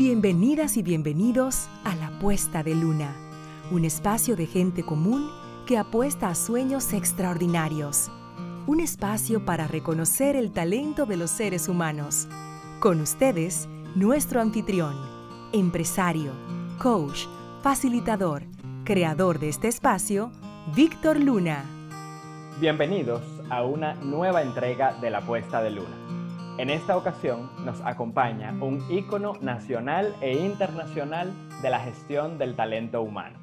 Bienvenidas y bienvenidos a La Puesta de Luna, un espacio de gente común que apuesta a sueños extraordinarios. Un espacio para reconocer el talento de los seres humanos. Con ustedes, nuestro anfitrión, empresario, coach, facilitador, creador de este espacio, Víctor Luna. Bienvenidos a una nueva entrega de La Puesta de Luna. En esta ocasión nos acompaña un ícono nacional e internacional de la gestión del talento humano.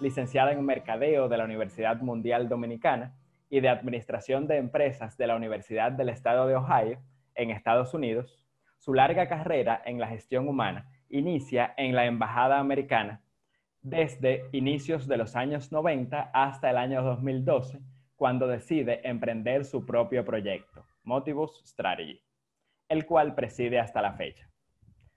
Licenciada en Mercadeo de la Universidad Mundial Dominicana y de Administración de Empresas de la Universidad del Estado de Ohio, en Estados Unidos, su larga carrera en la gestión humana inicia en la Embajada Americana desde inicios de los años 90 hasta el año 2012, cuando decide emprender su propio proyecto, Motivus Strategy el cual preside hasta la fecha.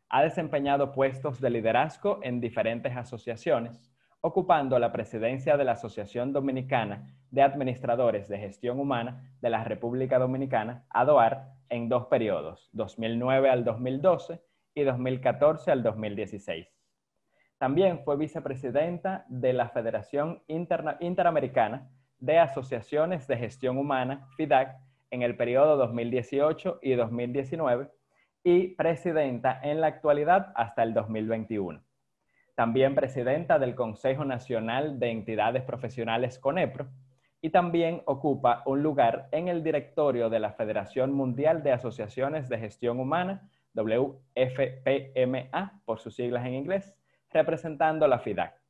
Ha desempeñado puestos de liderazgo en diferentes asociaciones, ocupando la presidencia de la Asociación Dominicana de Administradores de Gestión Humana de la República Dominicana, ADOAR, en dos periodos, 2009 al 2012 y 2014 al 2016. También fue vicepresidenta de la Federación Interamericana de Asociaciones de Gestión Humana, FIDAC, en el periodo 2018 y 2019 y presidenta en la actualidad hasta el 2021. También presidenta del Consejo Nacional de Entidades Profesionales CONEPRO y también ocupa un lugar en el directorio de la Federación Mundial de Asociaciones de Gestión Humana, WFPMA por sus siglas en inglés, representando la FIDAC.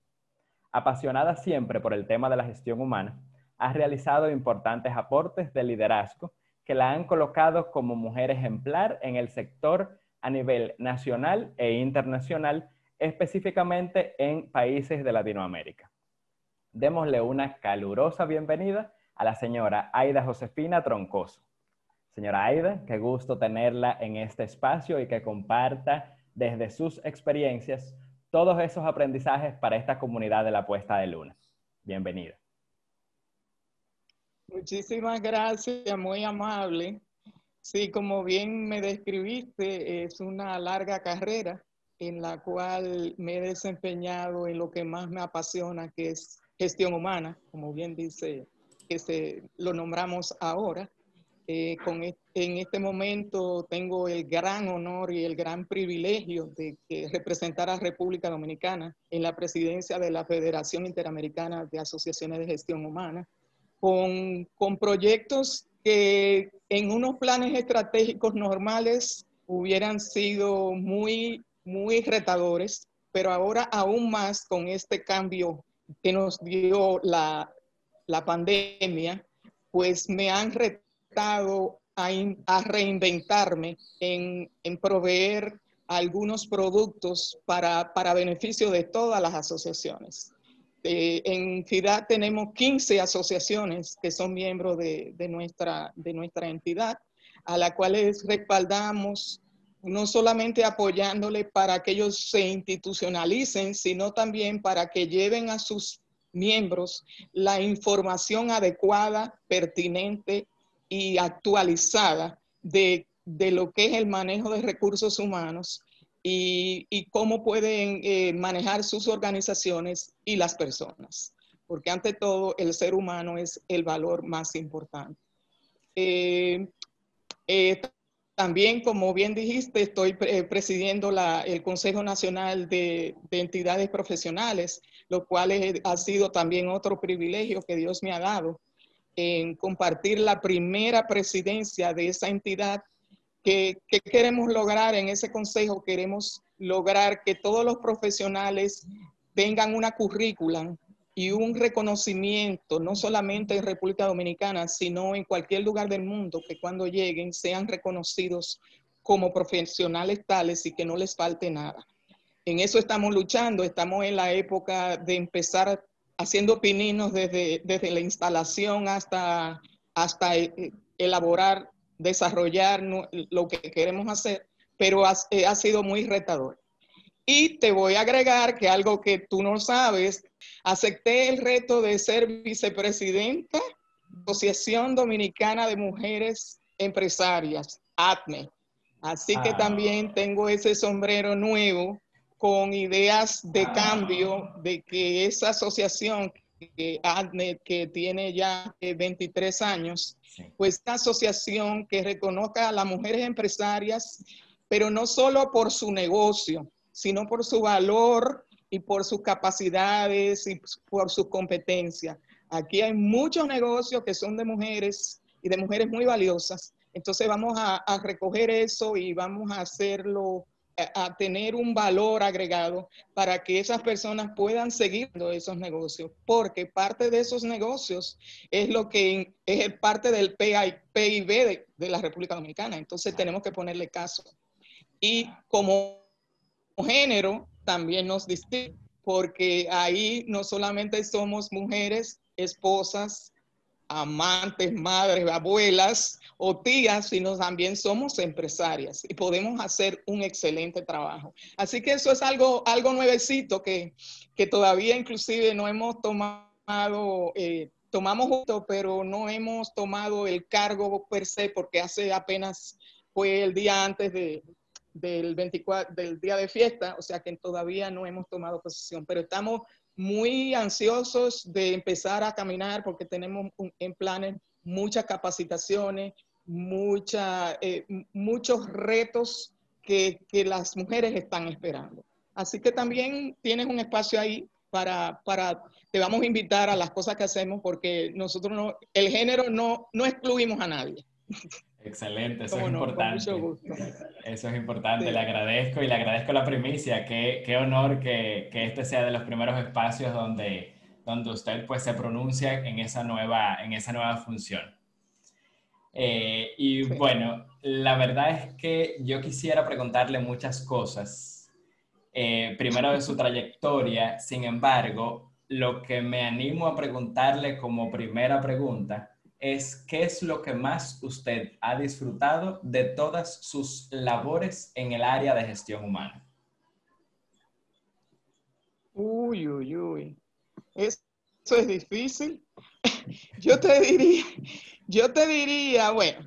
Apasionada siempre por el tema de la gestión humana, ha realizado importantes aportes de liderazgo que la han colocado como mujer ejemplar en el sector a nivel nacional e internacional, específicamente en países de Latinoamérica. Démosle una calurosa bienvenida a la señora Aida Josefina Troncoso. Señora Aida, qué gusto tenerla en este espacio y que comparta desde sus experiencias todos esos aprendizajes para esta comunidad de la puesta de luna. Bienvenida. Muchísimas gracias, muy amable. Sí, como bien me describiste, es una larga carrera en la cual me he desempeñado en lo que más me apasiona, que es gestión humana, como bien dice, que se, lo nombramos ahora. Eh, con, en este momento tengo el gran honor y el gran privilegio de representar a República Dominicana en la presidencia de la Federación Interamericana de Asociaciones de Gestión Humana con, proyectos que en unos planes estratégicos normales hubieran sido muy, muy retadores, pero ahora aún más con este cambio que nos dio la, pandemia, pues me han retado a, a reinventarme en, en, proveer algunos productos para, para beneficio de todas las asociaciones. Este, en FIDAD tenemos 15 asociaciones que son miembros de, nuestra, de nuestra entidad, a las cuales respaldamos no solamente apoyándole para que ellos se institucionalicen, sino también para que lleven a sus miembros la información adecuada, pertinente y actualizada de, de lo que es el manejo de recursos humanos y, cómo pueden eh, manejar sus organizaciones y las personas, porque ante todo el ser humano es el valor más importante. Eh, eh, también, como bien dijiste, estoy presidiendo el Consejo Nacional de, de, Entidades Profesionales, lo cual ha sido también otro privilegio que Dios me ha dado en compartir la primera presidencia de esa entidad ¿Qué, queremos lograr en ese consejo? Queremos lograr que todos los profesionales tengan una currícula y un reconocimiento, no solamente en República Dominicana, sino en cualquier lugar del mundo, que cuando lleguen sean reconocidos como profesionales tales y que no les falte nada. En eso estamos luchando, estamos en la época de empezar haciendo pininos desde, desde la instalación hasta, hasta eh, elaborar desarrollar lo que queremos hacer, pero eh, ha, sido muy retador. Y te voy a agregar que algo que tú no sabes, acepté el reto de ser vicepresidenta Asociación Dominicana de Mujeres Empresarias, ATME. Así que ah. también tengo ese sombrero nuevo con ideas de cambio, de que esa asociación que ADNET, que tiene ya 23 años, pues esta asociación que reconozca a las mujeres empresarias, pero no solo por su negocio, sino por su valor y por sus capacidades y por su competencia. Aquí hay muchos negocios que son de mujeres y de mujeres muy valiosas. Entonces vamos a, a recoger eso y vamos a hacerlo a tener un valor agregado para que esas personas puedan seguir esos negocios, porque parte de esos negocios es lo que es parte del PIB de, de la República Dominicana. Entonces tenemos que ponerle caso. Y como género también nos distingue, porque ahí no solamente somos mujeres, esposas, amantes, madres, abuelas o tías, sino también somos empresarias y podemos hacer un excelente trabajo. Así que eso es algo, algo nuevecito que, que todavía inclusive no hemos tomado, eh, tomamos justo, pero no hemos tomado el cargo per se porque hace apenas fue el día antes de, del 24, del día de fiesta, o sea que todavía no hemos tomado posición, pero estamos muy ansiosos de empezar a caminar porque tenemos en planes muchas capacitaciones, mucha, eh, muchos retos que, que, las mujeres están esperando. Así que también tienes un espacio ahí para, para, te vamos a invitar a las cosas que hacemos porque nosotros no, el género no, no excluimos a nadie. Excelente, eso es importante. Eso es importante, le agradezco y le agradezco la primicia. Qué, qué honor que, que, este sea de los primeros espacios donde, donde usted pues se pronuncia en esa nueva, en esa nueva función. Eh, y bueno, la verdad es que yo quisiera preguntarle muchas cosas. Eh, primero de su trayectoria, sin embargo, lo que me animo a preguntarle como primera pregunta es qué es lo que más usted ha disfrutado de todas sus labores en el área de gestión humana. Uy, uy, uy. Eso es difícil. Yo te diría, yo te diría, bueno,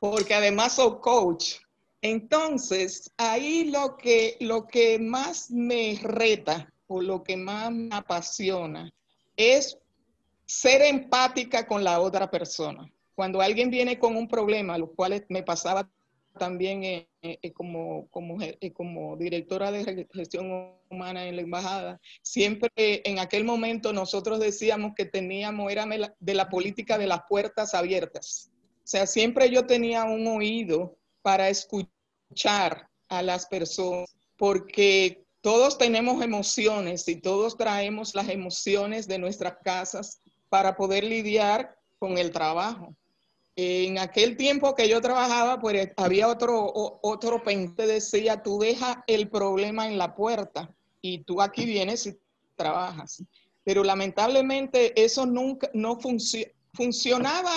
porque además soy coach. Entonces, ahí lo que, lo que más me reta o lo que más me apasiona es ser empática con la otra persona. Cuando alguien viene con un problema, lo cual me pasaba también eh, eh, como, como, eh, como directora de gestión humana en la embajada, siempre en aquel momento nosotros decíamos que teníamos, era de la política de las puertas abiertas. O sea, siempre yo tenía un oído para escuchar a las personas, porque todos tenemos emociones y todos traemos las emociones de nuestras casas para poder lidiar con el trabajo. En aquel tiempo que yo trabajaba, pues había otro, otro que decía, tú deja el problema en la puerta y tú aquí vienes y trabajas. Pero lamentablemente eso nunca, no funcionaba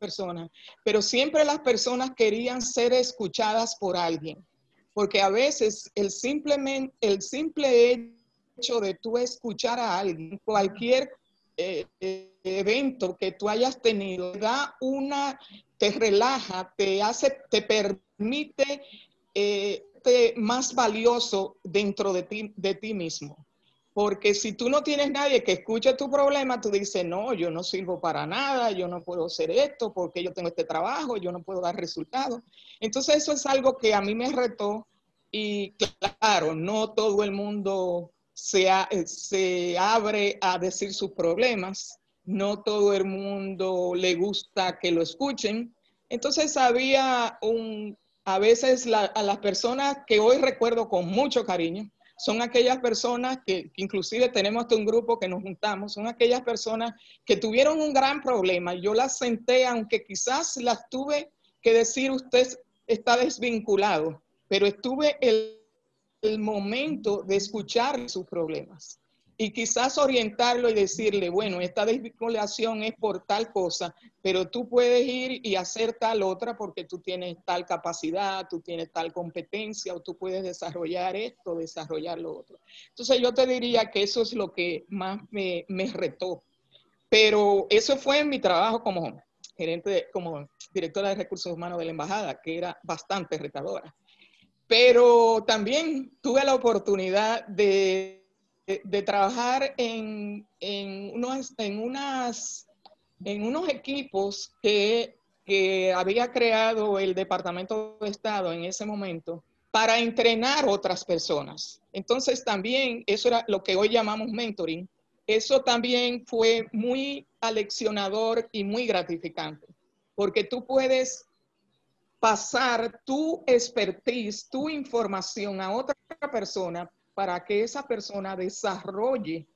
personas, pero siempre las personas querían ser escuchadas por alguien, porque a veces el, simplemente, el simple hecho de tú escuchar a alguien, cualquier eh, eh, evento que tú hayas tenido, da una, te relaja, te hace, te permite eh, más valioso dentro de ti, de ti mismo. Porque si tú no tienes nadie que escuche tu problema, tú dices, no, yo no sirvo para nada, yo no puedo hacer esto porque yo tengo este trabajo, yo no puedo dar resultados. Entonces eso es algo que a mí me retó y claro, no todo el mundo eh, se, abre a decir sus problemas, no todo el mundo le gusta que lo escuchen. Entonces había un, a veces a las personas que hoy recuerdo con mucho cariño, son aquellas personas que, que, inclusive tenemos un grupo que nos juntamos, son aquellas personas que tuvieron un gran problema. Yo las senté, aunque quizás las tuve que decir usted está desvinculado, pero estuve el el momento de escuchar sus problemas y quizás orientarlo y decirle, bueno, esta desvinculación es por tal cosa, pero tú puedes ir y hacer tal otra porque tú tienes tal capacidad, tú tienes tal competencia o tú puedes desarrollar esto, desarrollar lo otro. Entonces yo te diría que eso es lo que más me, me retó. Pero eso fue en mi trabajo como gerente, como directora de recursos humanos de la embajada, que era bastante retadora. Pero también tuve la oportunidad de, de, trabajar en, en, unos, en, unas, en unos equipos que, que había creado el Departamento de Estado en ese momento para entrenar otras personas. Entonces también eso era lo que hoy llamamos mentoring. Eso también fue muy aleccionador y muy gratificante, porque tú puedes pasar tu expertise, tu información a otra persona para que esa persona desarrolle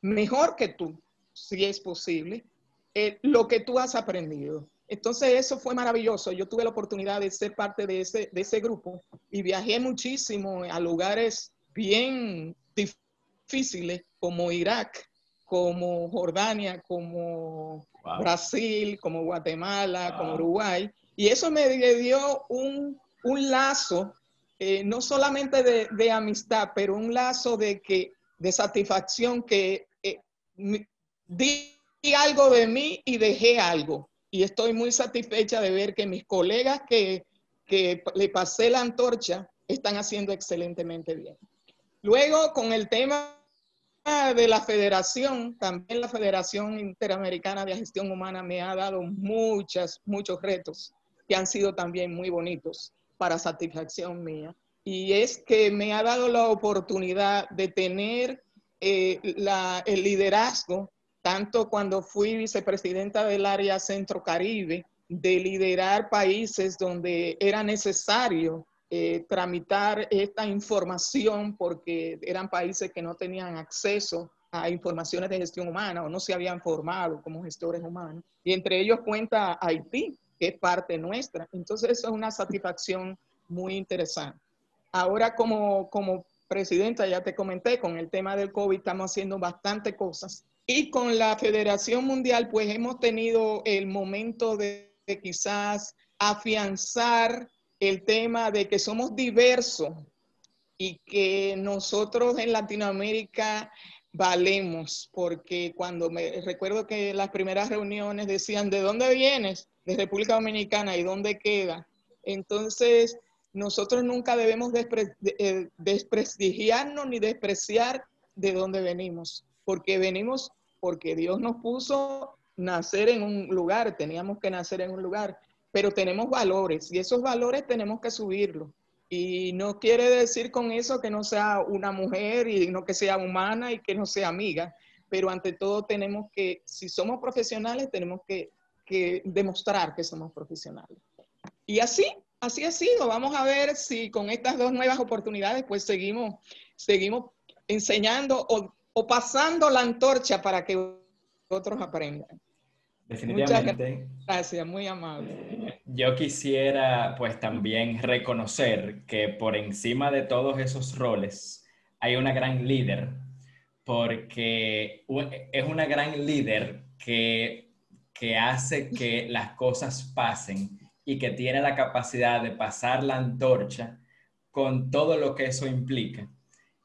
mejor que tú, si es posible, eh, lo que tú has aprendido. Entonces eso fue maravilloso. Yo tuve la oportunidad de ser parte de ese, de ese grupo y viajé muchísimo a lugares bien difíciles como Irak, como Jordania, como Brasil, como Guatemala, como Uruguay. Y eso me dio un, lazo, eh, no solamente de, amistad, pero un lazo de, que, de satisfacción que eh, di algo de mí y dejé algo. Y estoy muy satisfecha de ver que mis colegas que, que le pasé la antorcha están haciendo excelentemente bien. Luego, con el tema de la federación, también la Federación Interamericana de Gestión Humana me ha dado muchas, muchos retos que han sido también muy bonitos para satisfacción mía. Y es que me ha dado la oportunidad de tener eh, el liderazgo, tanto cuando fui vicepresidenta del área Centro Caribe, de liderar países donde era necesario eh, tramitar esta información porque eran países que no tenían acceso a informaciones de gestión humana o no se habían formado como gestores humanos. Y entre ellos cuenta Haití, es parte nuestra. Entonces, eso es una satisfacción muy interesante. Ahora, como, como presidenta, ya te comenté, con el tema del COVID estamos haciendo bastante cosas. Y con la Federación Mundial, pues hemos tenido el momento de, quizás afianzar el tema de que somos diversos y que nosotros en Latinoamérica valemos, porque cuando me recuerdo que las primeras reuniones decían, ¿de dónde vienes? De República Dominicana y dónde queda. Entonces, nosotros nunca debemos eh, desprestigiarnos ni despreciar de dónde venimos, porque venimos porque Dios nos puso nacer en un lugar, teníamos que nacer en un lugar, pero tenemos valores y esos valores tenemos que subirlos. Y no quiere decir con eso que no sea una mujer y no que sea humana y que no sea amiga, pero ante todo tenemos que, si somos profesionales, tenemos que que demostrar que somos profesionales. Y así, así ha sido. Vamos a ver si con estas dos nuevas oportunidades, pues seguimos, seguimos enseñando o, pasando la antorcha para que otros aprendan. Definitivamente. gracias, muy amable. Yo quisiera pues también reconocer que por encima de todos esos roles hay una gran líder, porque es una gran líder que que hace que las cosas pasen y que tiene la capacidad de pasar la antorcha con todo lo que eso implica.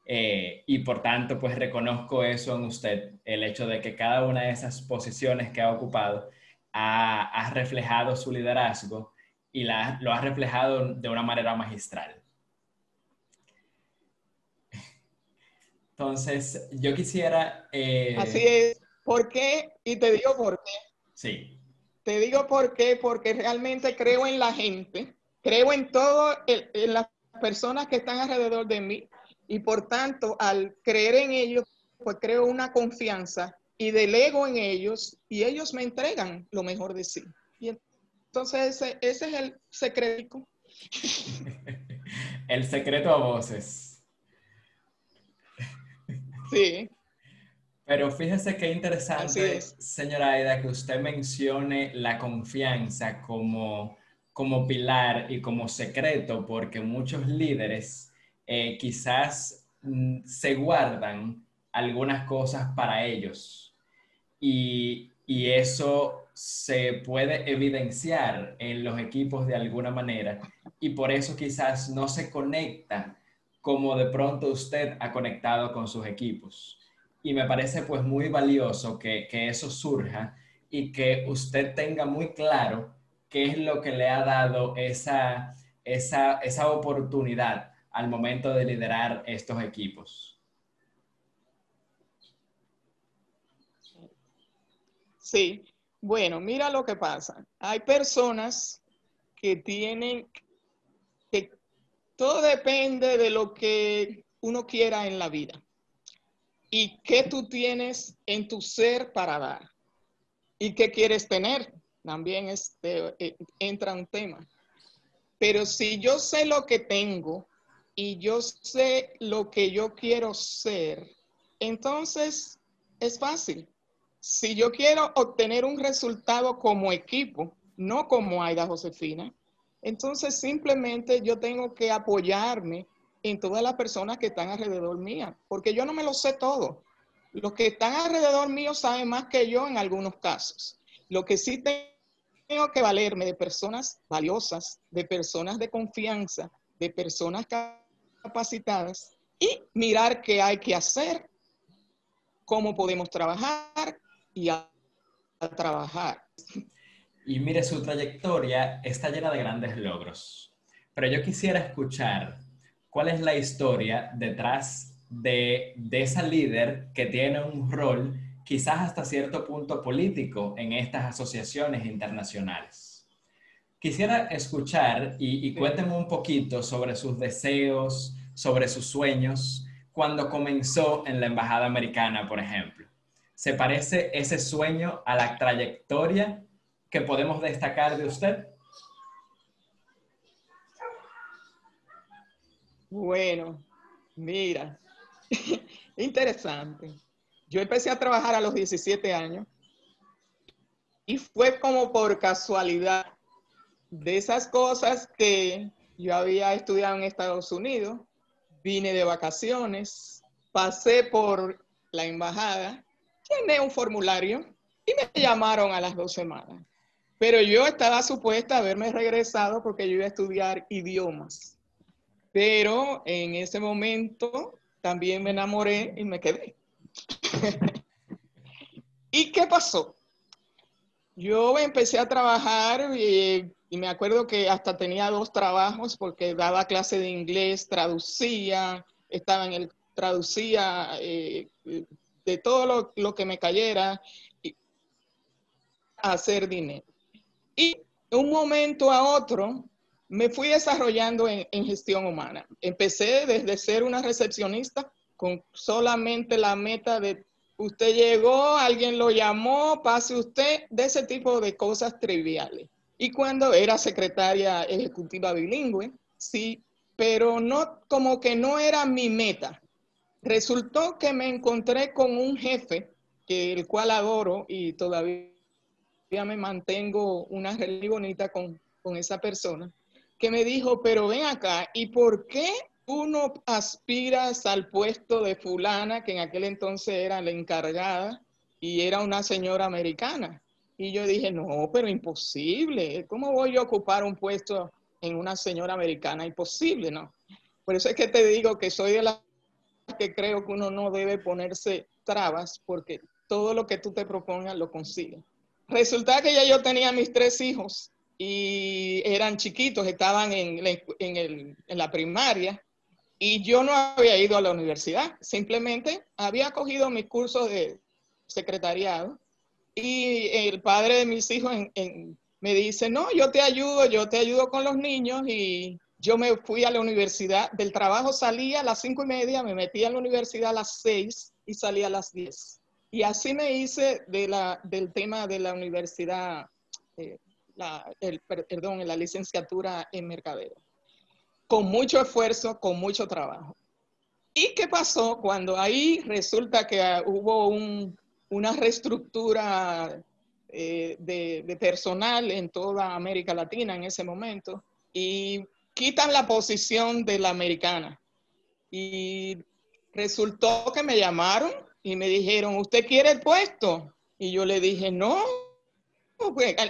Eh, y por tanto, pues reconozco eso en usted, el hecho de que cada una de esas posiciones que ha ocupado ha, reflejado su liderazgo y la, lo ha reflejado de una manera magistral. Entonces, yo quisiera... Eh, Así es. ¿Por qué? Y te digo por qué Sí. Te digo por qué, porque realmente creo en la gente, creo en todo, en las personas que están alrededor de mí y por tanto al creer en ellos, pues creo una confianza y delego en ellos y ellos me entregan lo mejor de sí. Y entonces ese, ese es el secreto. el secreto a voces. Sí. Pero fíjese qué interesante, señora Aida, que usted mencione la confianza como, como pilar y como secreto, porque muchos líderes eh, quizás mm, se guardan algunas cosas para ellos. Y, y eso se puede evidenciar en los equipos de alguna manera. Y por eso quizás no se conecta como de pronto usted ha conectado con sus equipos y me parece pues muy valioso que, eso surja y que usted tenga muy claro qué es lo que le ha dado esa, esa, esa oportunidad al momento de liderar estos equipos? Sí, bueno, mira lo que pasa. Hay personas que tienen que todo depende de lo que uno quiera en la vida y qué tú tienes en tu ser para dar y qué quieres tener. También este, eh, entra un tema. Pero si yo sé lo que tengo y yo sé lo que yo quiero ser, entonces es fácil. Si yo quiero obtener un resultado como equipo, no como Aida Josefina, entonces simplemente yo tengo que apoyarme en todas las personas que están alrededor mía, porque yo no me lo sé todo. Los que están alrededor mío saben más que yo en algunos casos. Lo que sí tengo que valerme de personas valiosas, de personas de confianza, de personas capacitadas y mirar qué hay que hacer, cómo podemos trabajar y a, trabajar. Y mire, su trayectoria está llena de grandes logros, pero yo quisiera escuchar cuál es la historia detrás de, de esa líder que tiene un rol quizás hasta cierto punto político en estas asociaciones internacionales. Quisiera escuchar y, y cuénteme un poquito sobre sus deseos, sobre sus sueños, cuando comenzó en la Embajada Americana, por ejemplo. ¿Se parece ese sueño a la trayectoria que podemos destacar de usted? Bueno, mira, interesante. Yo empecé a trabajar a los 17 años y fue como por casualidad de esas cosas que yo había estudiado en Estados Unidos, vine de vacaciones, pasé por la embajada, llené un formulario y me llamaron a las dos semanas. Pero yo estaba supuesta a haberme regresado porque yo iba a estudiar idiomas. Pero en ese momento también me enamoré y me quedé. ¿Y qué pasó? Yo empecé a trabajar y, me acuerdo que hasta tenía dos trabajos porque daba clase de inglés, traducía, estaba en el, traducía eh, de todo lo, que me cayera y hacer dinero. Y de un momento a otro me fui desarrollando en, gestión humana. Empecé desde ser una recepcionista con solamente la meta de usted llegó, alguien lo llamó, pase usted, de ese tipo de cosas triviales. Y cuando era secretaria ejecutiva bilingüe, sí, pero no, como que no era mi meta. Resultó que me encontré con un jefe, que el cual adoro y todavía me mantengo una relación bonita con, con esa persona que me dijo, pero ven acá, ¿y por qué uno aspiras al puesto de fulana, que en aquel entonces era la encargada y era una señora americana? Y yo dije, no, pero imposible, ¿cómo voy a ocupar un puesto en una señora americana? Imposible, ¿no? Por eso es que te digo que soy de las que creo que uno no debe ponerse trabas porque todo lo que tú te propongas lo consigues. Resulta que ya yo tenía mis tres hijos y eran chiquitos, estaban en, en, la primaria y yo no había ido a la universidad, simplemente había cogido mis cursos de secretariado y el padre de mis hijos me dice, no, yo te ayudo, yo te ayudo con los niños y yo me fui a la universidad, del trabajo salía a las cinco y media, me metí a la universidad a las seis y salía a las diez. Y así me hice de la, del tema de la universidad eh, la, el, perdón, la licenciatura en mercadeo. Con mucho esfuerzo, con mucho trabajo. ¿Y qué pasó cuando ahí resulta que hubo una reestructura eh, de, de, personal en toda América Latina en ese momento y quitan la posición de la americana? Y resultó que me llamaron y me dijeron, ¿usted quiere el puesto? Y yo le dije, no,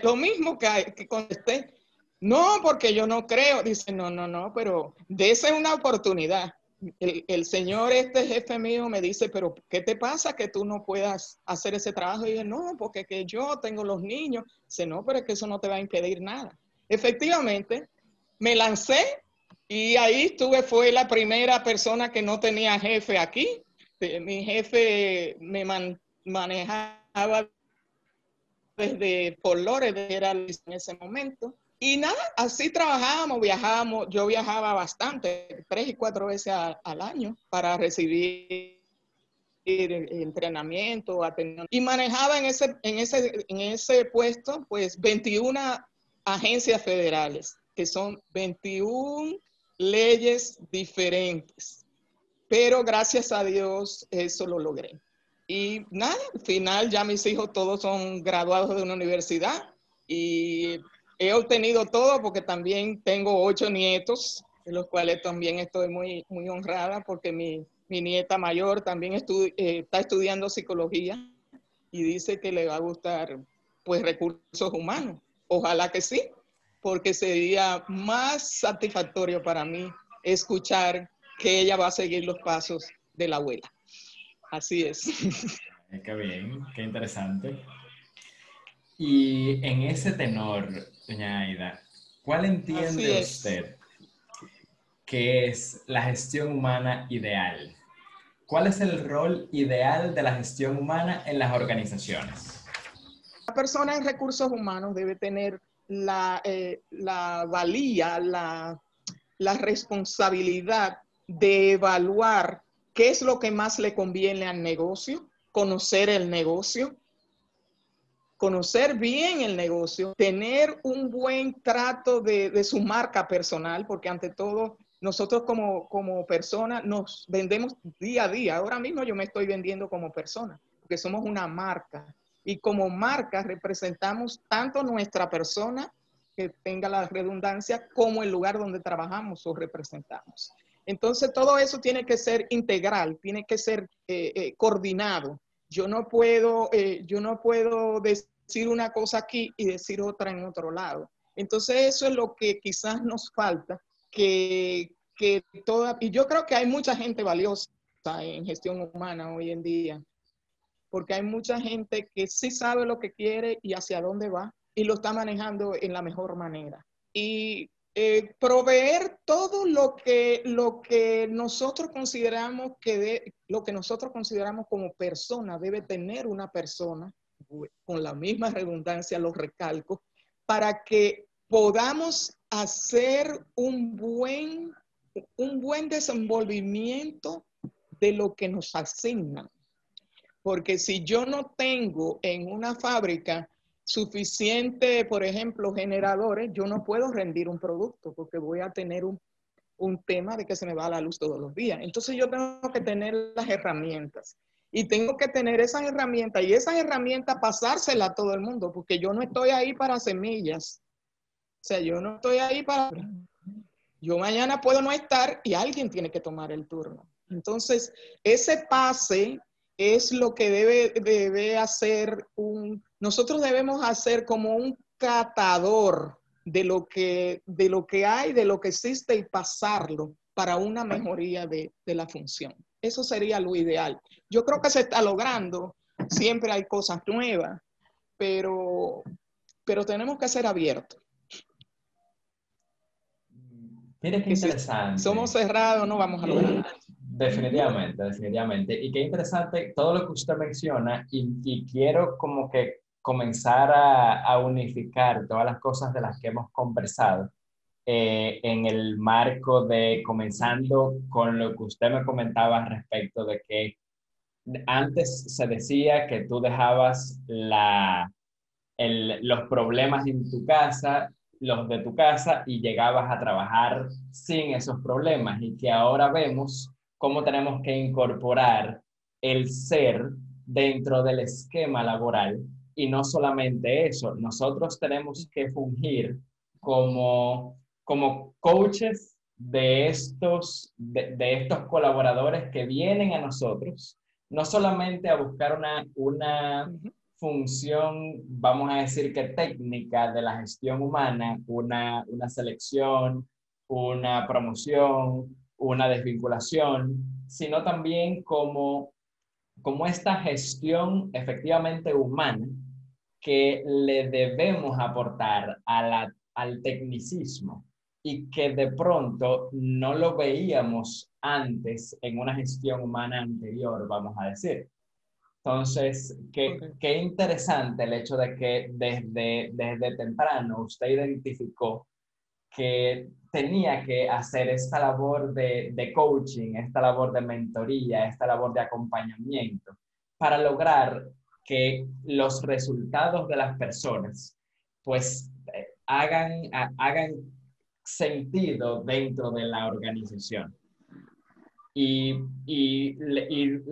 lo mismo que, que contesté. No, porque yo no creo. Dice, no, no, no, pero dése una oportunidad. El, señor, este jefe mío, me dice, pero ¿qué te pasa que tú no puedas hacer ese trabajo? Y dije, no, porque que yo tengo los niños. Dice, no, pero es que eso no te va a impedir nada. Efectivamente, me lancé Y ahí estuve, fue la primera persona que no tenía jefe aquí. Mi jefe me manejaba desde Flores, era en ese momento. Y nada, así trabajábamos, viajábamos. Yo viajaba bastante, tres y cuatro veces al año para recibir entrenamiento, y manejaba en ese, en ese, en ese puesto pues 21 agencias federales, que son 21 leyes diferentes. Pero gracias a Dios eso lo logré. Y nada, al final ya mis hijos todos son graduados de una universidad y he obtenido todo porque también tengo ocho nietos, de los cuales también estoy muy, muy honrada porque mi, mi nieta mayor también eh, está estudiando psicología y dice que le va a gustar pues recursos humanos. Ojalá que sí, porque sería más satisfactorio para mí escuchar que ella va a seguir los pasos de la abuela. Así es. Qué bien, qué interesante. Y en ese tenor, doña Aida, ¿cuál entiende usted que es la gestión humana ideal? ¿Cuál es el rol ideal de la gestión humana en las organizaciones? La persona en recursos humanos debe tener la, eh, la valía, la, la responsabilidad de evaluar qué es lo que más le conviene al negocio, conocer el negocio, conocer bien el negocio, tener un buen trato de, su marca personal, porque ante todo nosotros como, como personas nos vendemos día a día. Ahora mismo yo me estoy vendiendo como persona, porque somos una marca y como marca representamos tanto nuestra persona, que tenga la redundancia, como el lugar donde trabajamos o representamos. Entonces, todo eso tiene que ser integral, tiene que ser eh, eh, coordinado. Yo no, puedo, eh, yo no puedo decir una cosa aquí y decir otra en otro lado. Entonces, eso es lo que quizás nos falta, que, que toda, y yo creo que hay mucha gente valiosa en gestión humana hoy en día, porque hay mucha gente que sí sabe lo que quiere y hacia dónde va y lo está manejando en la mejor manera. Y eh, proveer todo lo que, lo que nosotros consideramos que lo que nosotros consideramos como persona debe tener una persona con la misma redundancia lo recalco para que podamos hacer un buen un buen desenvolvimiento de lo que nos asignan. Porque si yo no tengo en una fábrica suficiente, por ejemplo, generadores, yo no puedo rendir un producto porque voy a tener un, tema de que se me va la luz todos los días. Entonces yo tengo que tener las herramientas y tengo que tener esas herramientas y esas herramientas pasárselas a todo el mundo porque yo no estoy ahí para semillas. O sea, yo no estoy ahí para... Yo mañana puedo no estar y alguien tiene que tomar el turno. Entonces, ese pase es lo que debe, debe hacer un, nosotros debemos hacer como un catador de lo que, de lo que hay, de lo que existe y pasarlo para una mejoría de, de la función. Eso sería lo ideal. Yo creo que se está logrando, siempre hay cosas nuevas, pero, pero tenemos que ser abiertos. Mire qué interesante. Si somos cerrados, no vamos a lograr Definitivamente, definitivamente. Y qué interesante todo lo que usted menciona y, quiero como que comenzar a, unificar todas las cosas de las que hemos conversado eh, en el marco de comenzando con lo que usted me comentaba respecto de que antes se decía que tú dejabas la, los problemas en tu casa, los de tu casa y llegabas a trabajar sin esos problemas y que ahora vemos cómo tenemos que incorporar el ser dentro del esquema laboral. Y no solamente eso, nosotros tenemos que fungir como, como coaches de estos, de, estos colaboradores que vienen a nosotros, no solamente a buscar una, una función, vamos a decir que técnica de la gestión humana, una, una selección, una promoción, una desvinculación, sino también como, como esta gestión efectivamente humana que le debemos aportar a la, al tecnicismo. y que de pronto no lo veíamos antes en una gestión humana anterior, vamos a decir. Entonces, qué, qué interesante el hecho de que desde, desde temprano usted identificó que tenía que hacer esta labor de, de, coaching, esta labor de mentoría, esta labor de acompañamiento, para lograr que los resultados de las personas pues eh, hagan, hagan sentido dentro de la organización. Y, y,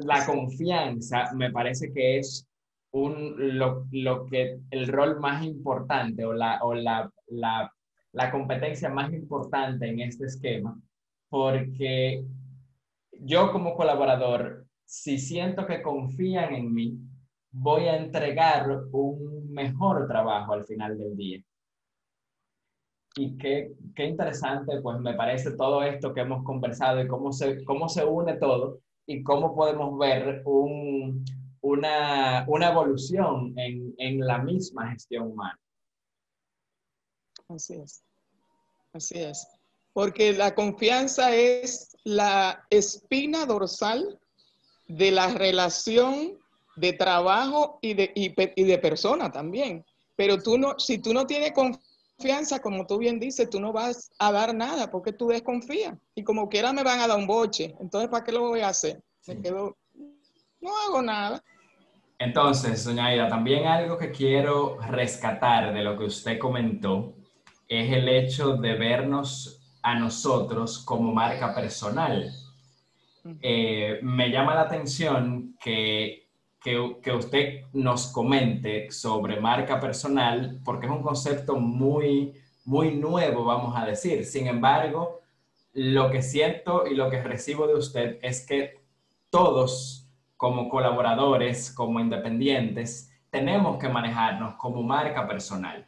la confianza me parece que es un, lo, lo, que el rol más importante o, la, o la, la, la competencia más importante en este esquema, porque yo como colaborador, si siento que confían en mí, voy a entregar un mejor trabajo al final del día. Y qué, qué, interesante, pues me parece todo esto que hemos conversado y cómo se, cómo se une todo y cómo podemos ver un, una, una, evolución en, en la misma gestión humana. Así es, así es. Porque la confianza es la espina dorsal de la relación de trabajo y de, y, y de persona también. Pero tú no, si tú no tienes confianza, como tú bien dices, tú no vas a dar nada porque tú desconfías. Y como quiera me van a dar un boche. Entonces, ¿para qué lo voy a hacer? Me quedo, no hago nada. Entonces, doña Aida, también algo que quiero rescatar de lo que usted comentó es el hecho de vernos a nosotros como marca personal. Eh, me llama la atención que que, que, usted nos comente sobre marca personal, porque es un concepto muy, muy nuevo, vamos a decir. Sin embargo, lo que siento y lo que recibo de usted es que todos, como colaboradores, como independientes, tenemos que manejarnos como marca personal.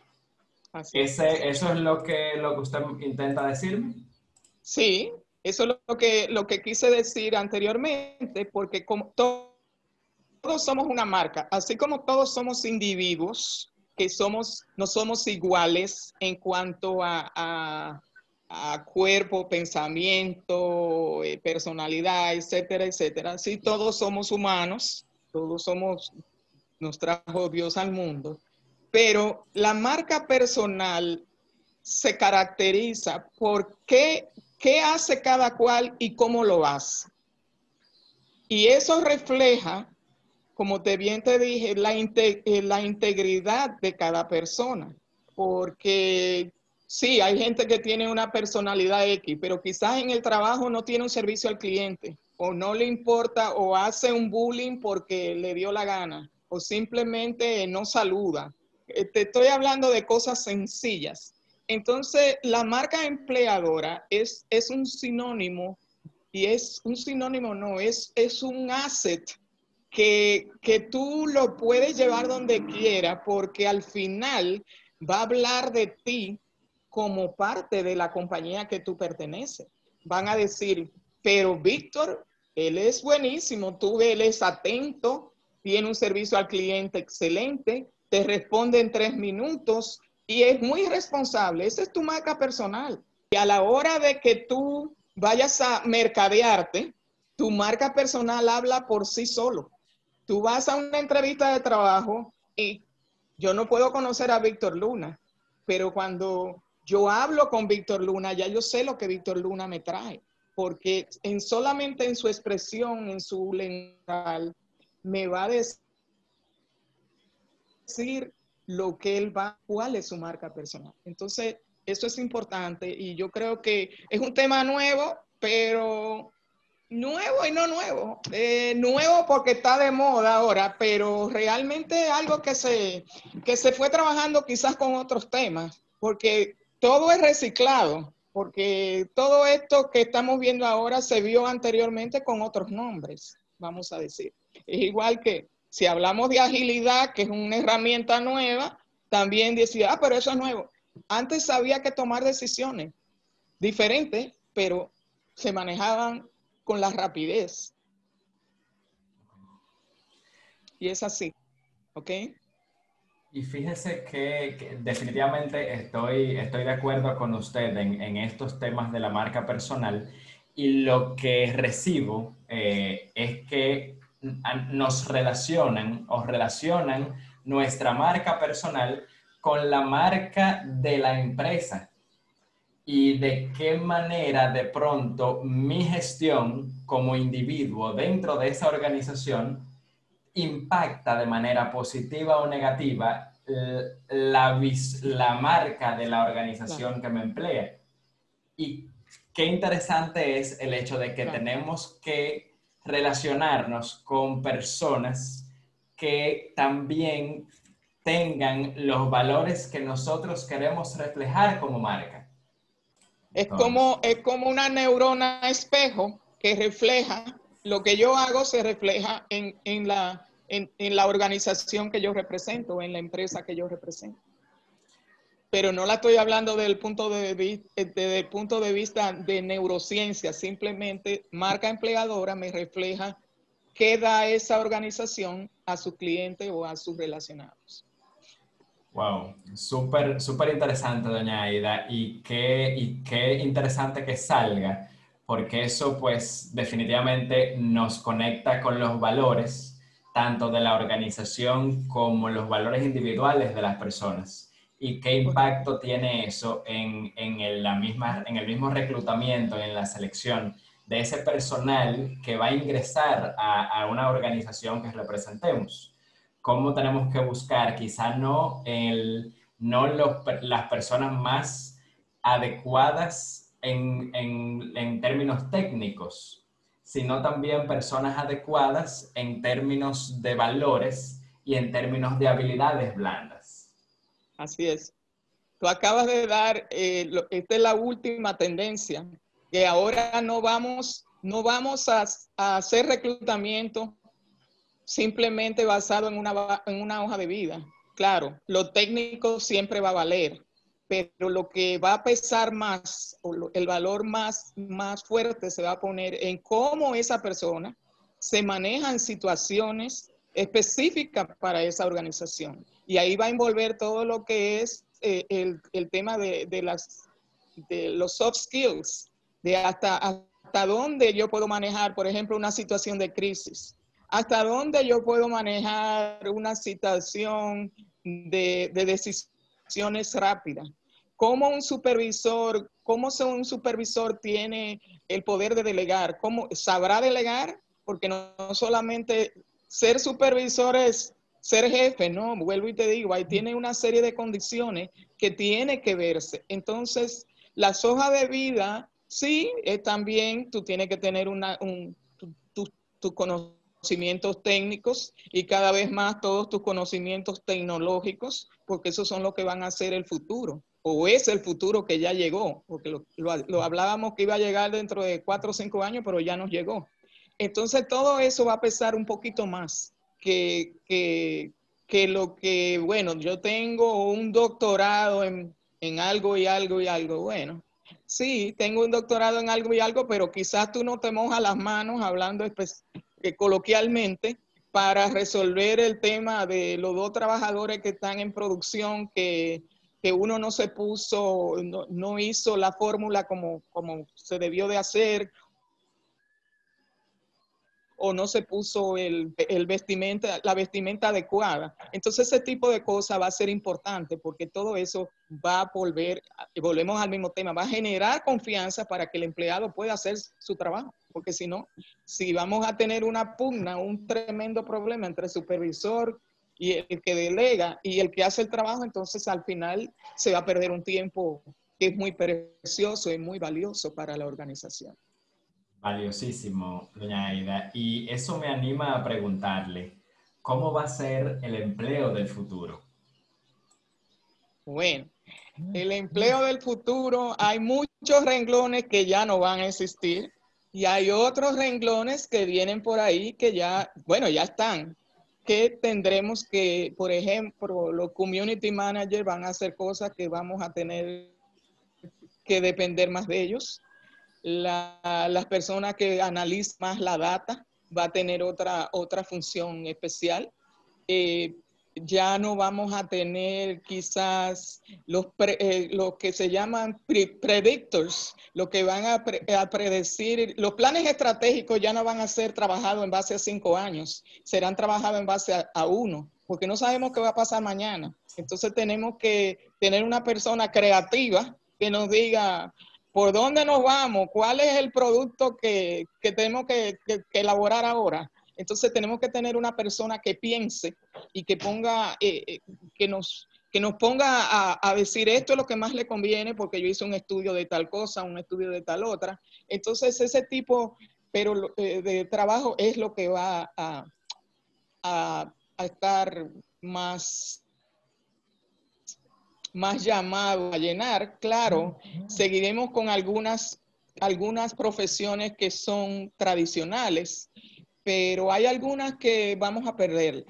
Ese, ¿Eso es lo que, lo que usted intenta decirme? Sí, eso es lo que, lo que quise decir anteriormente, porque como todo todos somos una marca, así como todos somos individuos, que somos, no somos iguales en cuanto a, cuerpo, pensamiento, eh, personalidad, etcétera, etcétera. Sí, todos somos humanos, todos somos, nos trajo Dios al mundo, pero la marca personal se caracteriza por qué, qué hace cada cual y cómo lo hace. Y eso refleja como te bien te dije, la, eh, la integridad de cada persona, porque sí, hay gente que tiene una personalidad X, pero quizás en el trabajo no tiene un servicio al cliente, o no le importa, o hace un bullying porque le dio la gana, o simplemente no saluda. Eh, te estoy hablando de cosas sencillas. Entonces, la marca empleadora es, es un sinónimo, y es un sinónimo, no, es, es un asset que, que tú lo puedes llevar donde quiera porque al final va a hablar de ti como parte de la compañía que tú perteneces. Van a decir, pero Víctor, él es buenísimo, tú él es atento, tiene un servicio al cliente excelente, te responde en tres minutos y es muy responsable. Esa es tu marca personal. Y a la hora de que tú vayas a mercadearte, tu marca personal habla por sí solo tú vas a una entrevista de trabajo y yo no puedo conocer a Víctor Luna, pero cuando yo hablo con Víctor Luna, ya yo sé lo que Víctor Luna me trae, porque en solamente en su expresión, en su lenguaje, me va a decir lo que él va, cuál es su marca personal. Entonces, eso es importante y yo creo que es un tema nuevo, pero nuevo y no nuevo. Eh, nuevo porque está de moda ahora, pero realmente algo que se, que se fue trabajando quizás con otros temas, porque todo es reciclado, porque todo esto que estamos viendo ahora se vio anteriormente con otros nombres, vamos a decir. Es igual que si hablamos de agilidad, que es una herramienta nueva, también decía, ah, pero eso es nuevo. Antes había que tomar decisiones diferentes, pero se manejaban con la rapidez. Y es así, ¿ok? Y fíjese que, definitivamente estoy, estoy de acuerdo con usted en, estos temas de la marca personal y lo que recibo eh, es que nos relacionan o relacionan nuestra marca personal con la marca de la empresa y de qué manera de pronto mi gestión como individuo dentro de esa organización impacta de manera positiva o negativa la, la marca de la organización que me emplea. Y qué interesante es el hecho de que tenemos que relacionarnos con personas que también tengan los valores que nosotros queremos reflejar como marca. Es, como, es como una neurona espejo que refleja lo que yo hago se refleja en, en la, en, en, la organización que yo represento, en la empresa que yo represento. Pero no la estoy hablando desde el punto de, desde el punto de vista de neurociencia, simplemente marca empleadora me refleja qué da esa organización a su cliente o a sus relacionados. Wow, súper, súper interesante, doña Aida, y qué, y qué interesante que salga porque eso pues definitivamente nos conecta con los valores, tanto de la organización como los valores individuales de las personas. ¿Y qué impacto tiene eso en, en, la misma, en el mismo reclutamiento, en la selección de ese personal que va a ingresar a, a una organización que representemos? ¿Cómo tenemos que buscar quizá no, el, no los, las personas más adecuadas en, términos técnicos, sino también personas adecuadas en términos de valores y en términos de habilidades blandas. Así es. Tú acabas de dar, eh, esta es la última tendencia, que ahora no vamos, no vamos a, hacer reclutamiento simplemente basado en una, en una hoja de vida. Claro, lo técnico siempre va a valer, pero lo que va a pesar más, el valor más, más fuerte se va a poner en cómo esa persona se maneja en situaciones específicas para esa organización. Y ahí va a envolver todo lo que es eh, el, el, tema de, de, las, de los soft skills, de hasta, hasta dónde yo puedo manejar, por ejemplo, una situación de crisis, hasta dónde yo puedo manejar una situación de, de decisiones rápidas, cómo un supervisor, cómo un supervisor tiene el poder de delegar, cómo sabrá delegar, porque no, solamente ser supervisor es ser jefe, no, vuelvo y te digo, ahí tiene una serie de condiciones que tiene que verse. Entonces, las hojas de vida, sí, también tú tienes que tener una, un, tus conocimientos técnicos y cada vez más todos tus conocimientos tecnológicos, porque esos son los que van a ser el futuro o es el futuro que ya llegó, porque lo, hablábamos que iba a llegar dentro de cuatro o cinco años, pero ya nos llegó. Entonces todo eso va a pesar un poquito más que, que, lo que, bueno, yo tengo un doctorado en, en, algo y algo y algo. Bueno, sí, tengo un doctorado en algo y algo, pero quizás tú no te mojas las manos hablando eh, coloquialmente para resolver el tema de los dos trabajadores que están en producción que que uno no se puso, no, hizo la fórmula como, como se debió de hacer, o no se puso el, vestimenta, la vestimenta adecuada. Entonces ese tipo de cosas va a ser importante porque todo eso va a volver, volvemos al mismo tema, va a generar confianza para que el empleado pueda hacer su trabajo. Porque si no, si vamos a tener una pugna, un tremendo problema entre supervisor, y el que delega y el que hace el trabajo, entonces al final se va a perder un tiempo que es muy precioso y muy valioso para la organización. Valiosísimo, doña Aida. Y eso me anima a preguntarle, ¿cómo va a ser el empleo del futuro? Bueno, el empleo del futuro, hay muchos renglones que ya no van a existir y hay otros renglones que vienen por ahí que ya, bueno, ya están, que tendremos que, por ejemplo, los community managers van a hacer cosas que vamos a tener que depender más de ellos. Las personas que analizan más la data va a tener otra, otra función especial. Eh, ya no vamos a tener quizás los, eh, lo que se llaman predictors, lo que van a, predecir, los planes estratégicos ya no van a ser trabajados en base a cinco años, serán trabajados en base a, uno, porque no sabemos qué va a pasar mañana. Entonces tenemos que tener una persona creativa que nos diga por dónde nos vamos, cuál es el producto que, tenemos que elaborar ahora entonces tenemos que tener una persona que piense y que ponga, eh, eh, que nos que nos ponga a, decir esto es lo que más le conviene porque yo hice un estudio de tal cosa, un estudio de tal otra. Entonces ese tipo pero, eh, de trabajo es lo que va a, a, estar más, más llamado a llenar. Claro, seguiremos con algunas, algunas profesiones que son tradicionales pero hay algunas que vamos a perderla.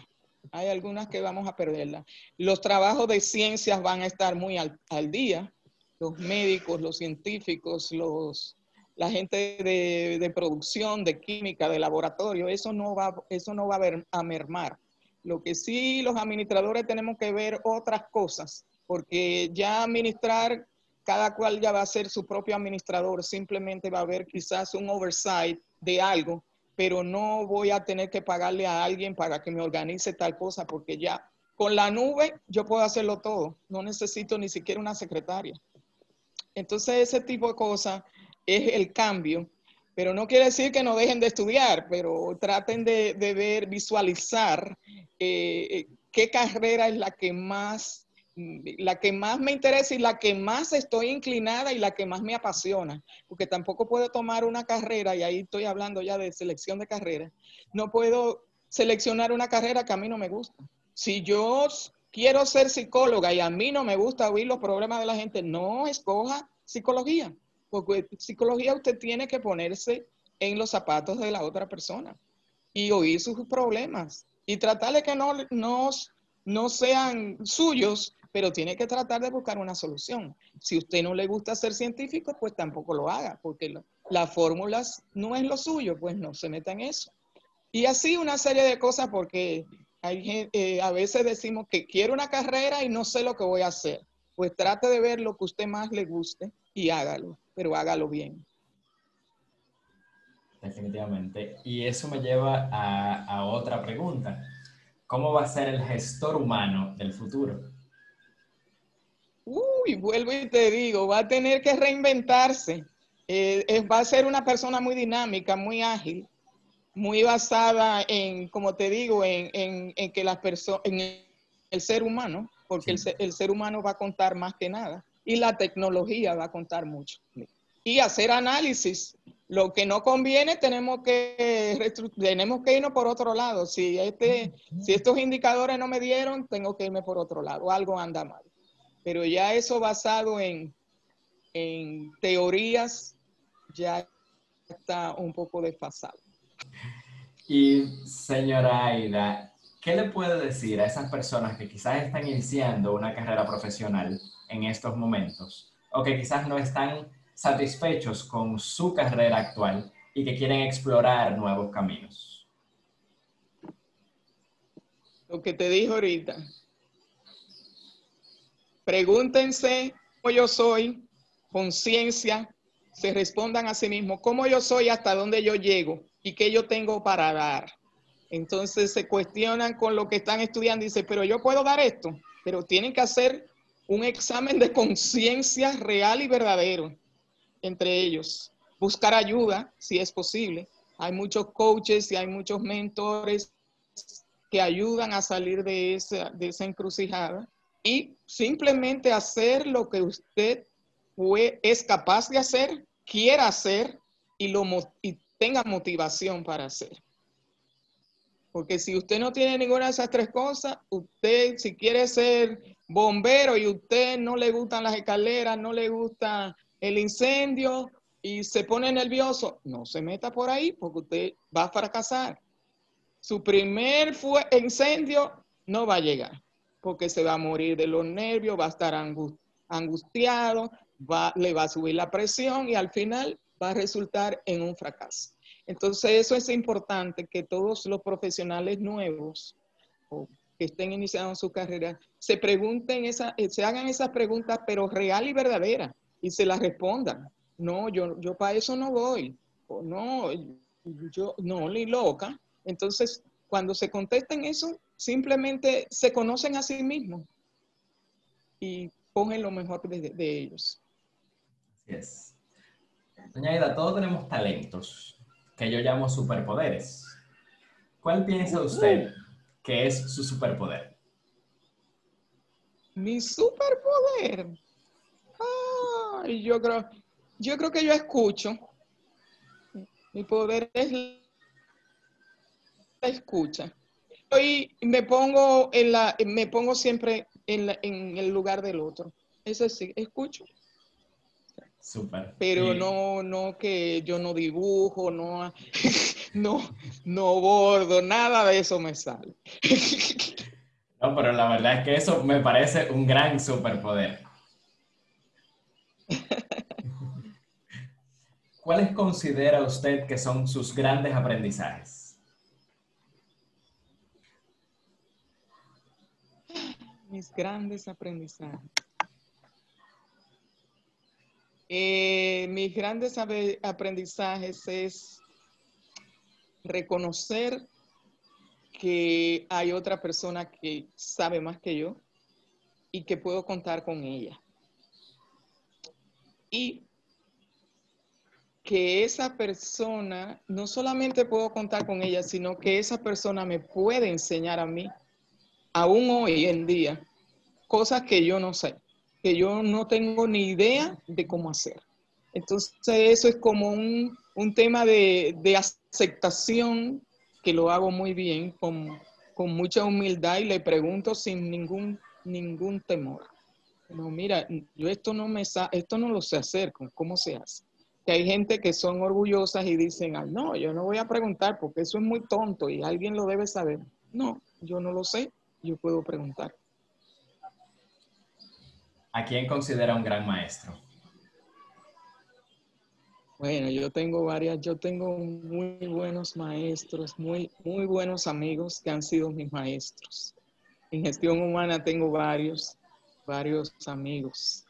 Hay algunas que vamos a perderla. Los trabajos de ciencias van a estar muy al, día. Los médicos, los científicos, los, la gente de, producción, de química, de laboratorio, eso no va, eso no va a, ver, a mermar. Lo que sí los administradores tenemos que ver otras cosas, porque ya administrar, cada cual ya va a ser su propio administrador, simplemente va a haber quizás un oversight de algo pero no voy a tener que pagarle a alguien para que me organice tal cosa, porque ya con la nube yo puedo hacerlo todo, no necesito ni siquiera una secretaria. Entonces ese tipo de cosas es el cambio, pero no quiere decir que no dejen de estudiar, pero traten de, ver, visualizar eh, eh, qué carrera es la que más la que más me interesa y la que más estoy inclinada y la que más me apasiona, porque tampoco puedo tomar una carrera, y ahí estoy hablando ya de selección de carrera, no puedo seleccionar una carrera que a mí no me gusta. Si yo quiero ser psicóloga y a mí no me gusta oír los problemas de la gente, no escoja psicología, porque psicología usted tiene que ponerse en los zapatos de la otra persona y oír sus problemas y tratar de que no, no, no sean suyos, pero tiene que tratar de buscar una solución. Si usted no le gusta ser científico, pues tampoco lo haga, porque las fórmulas no es lo suyo, pues no se meta en eso. Y así una serie de cosas, porque hay, eh, a veces decimos que quiero una carrera y no sé lo que voy a hacer. Pues trate de ver lo que usted más le guste y hágalo, pero hágalo bien. Definitivamente. Y eso me lleva a otra pregunta. ¿Cómo va a ser el gestor humano del futuro? Uy, vuelvo y te digo, va a tener que reinventarse. Eh, va a ser una persona muy dinámica, muy ágil, muy basada en, como te digo, en, que las personas, en el ser humano, porque el, ser humano va a contar más que nada y la tecnología va a contar mucho. Y hacer análisis. Lo que no conviene tenemos que, tenemos que irnos por otro lado. Si, este, si estos indicadores no me dieron, tengo que irme por otro lado. Algo anda mal pero ya eso basado en, teorías ya está un poco desfasado. Y señora Aida, ¿qué le puede decir a esas personas que quizás están iniciando una carrera profesional en estos momentos o que quizás no están satisfechos con su carrera actual y que quieren explorar nuevos caminos? Lo que te dije ahorita, Pregúntense cómo yo soy, conciencia, se respondan a sí mismos, cómo yo soy, hasta dónde yo llego y qué yo tengo para dar. Entonces se cuestionan con lo que están estudiando y dicen, pero yo puedo dar esto, pero tienen que hacer un examen de conciencia real y verdadero entre ellos. Buscar ayuda, si es posible. Hay muchos coaches y hay muchos mentores que ayudan a salir de esa, de esa encrucijada y simplemente hacer lo que usted es capaz de hacer, quiera hacer y, lo, y tenga motivación para hacer. Porque si usted no tiene ninguna de esas tres cosas, usted si quiere ser bombero y usted no le gustan las escaleras, no le gusta el incendio y se pone nervioso, no se meta por ahí porque usted va a fracasar. Su primer incendio no va a llegar porque se va a morir de los nervios, va a estar angustiado, va, le va a subir la presión y al final va a resultar en un fracaso. Entonces eso es importante que todos los profesionales nuevos que estén iniciando su carrera, se pregunten esa, se hagan esas preguntas, pero real y verdadera, y se las respondan. No, yo, yo para eso no voy. O no, yo no, ni loca. Entonces, cuando se contesten eso, simplemente se conocen a sí mismos y ponen lo mejor de, ellos. Así es. Doña Ida, todos tenemos talentos que yo llamo superpoderes. ¿Cuál piensa usted que es su superpoder? Mi superpoder. Yo creo, yo creo que yo escucho. Mi poder es la escucha. Y me pongo en la, me pongo siempre en, en el lugar del otro. Eso sí, escucho. Súper. Pero no, no que yo no dibujo, no, no, no bordo, nada de eso me sale. No, pero la verdad es que eso me parece un gran superpoder. ¿Cuáles considera usted que son sus grandes aprendizajes? Mis grandes aprendizajes. Eh, mis grandes aprendizajes es reconocer que hay otra persona que sabe más que yo y que puedo contar con ella. Y que esa persona, no solamente puedo contar con ella, sino que esa persona me puede enseñar a mí, aún hoy en día, cosas que yo no sé, que yo no tengo ni idea de cómo hacer. Entonces, eso es como un, tema de, aceptación que lo hago muy bien, con, con, mucha humildad y le pregunto sin ningún, ningún temor. No, mira, yo esto no me esto no lo sé hacer, ¿cómo se hace? Que hay gente que son orgullosas y dicen, ah, no, yo no voy a preguntar porque eso es muy tonto y alguien lo debe saber. No, yo no lo sé, yo puedo preguntar. ¿A quién considera un gran maestro? Bueno, yo tengo varias, yo tengo muy buenos maestros, muy, muy buenos amigos que han sido mis maestros. En gestión humana tengo varios, varios amigos,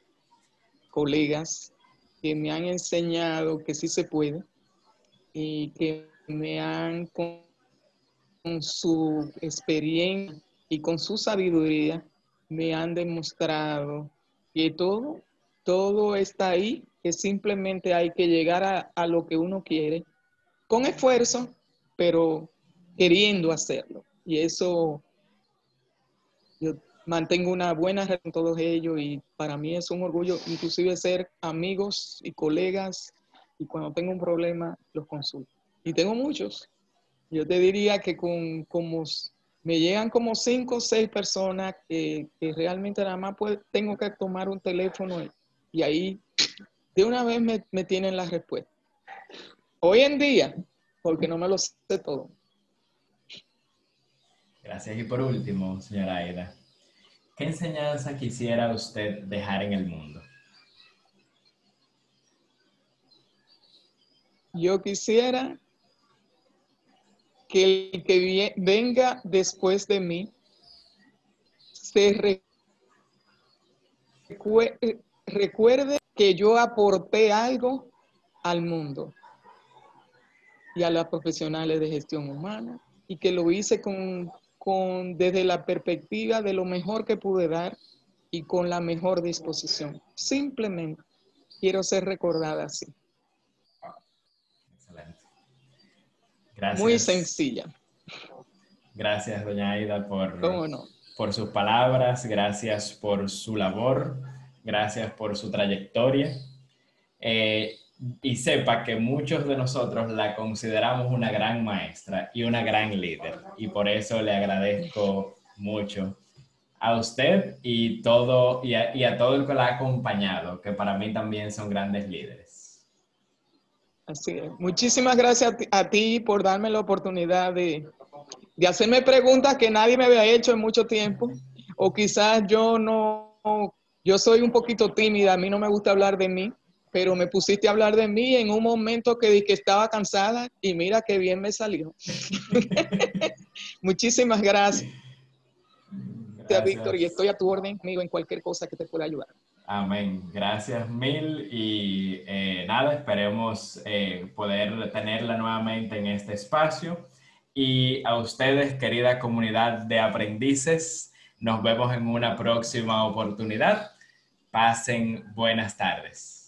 colegas que me han enseñado que sí se puede y que me han con, su experiencia y con su sabiduría me han demostrado que todo, todo está ahí, que simplemente hay que llegar a, a lo que uno quiere con esfuerzo, pero queriendo hacerlo. Y eso yo mantengo una buena relación con todos ellos y para mí es un orgullo inclusive ser amigos y colegas y cuando tengo un problema los consulto. Y tengo muchos. Yo te diría que con como me llegan como cinco o seis personas que, realmente nada más tengo que tomar un teléfono y, ahí de una vez me, me tienen la respuesta. Hoy en día, porque no me lo sé todo. Gracias. Y por último, señora Aida, ¿Qué enseñanza quisiera usted dejar en el mundo? Yo quisiera que el que venga después de mí se recuerde que yo aporté algo al mundo y a las profesionales de gestión humana y que lo hice con con, desde la perspectiva de lo mejor que pude dar y con la mejor disposición. Simplemente quiero ser recordada así. Excelente. Gracias. Muy sencilla. Gracias, doña Aida, por, por sus palabras, gracias por su labor, gracias por su trayectoria. Eh, y sepa que muchos de nosotros la consideramos una gran maestra y una gran líder. Y por eso le agradezco mucho a usted y, todo, y, a, todo el que la ha acompañado, que para mí también son grandes líderes. Así es. Muchísimas gracias a ti, por darme la oportunidad de, de hacerme preguntas que nadie me había hecho en mucho tiempo. O quizás yo no, yo soy un poquito tímida, a mí no me gusta hablar de mí pero me pusiste a hablar de mí en un momento que, que estaba cansada y mira qué bien me salió. Muchísimas gracias. Gracias, Víctor, y estoy a tu orden, amigo, en cualquier cosa que te pueda ayudar. Amén. Gracias mil y eh, nada, esperemos eh, poder tenerla nuevamente en este espacio. Y a ustedes, querida comunidad de aprendices, nos vemos en una próxima oportunidad. Pasen buenas tardes.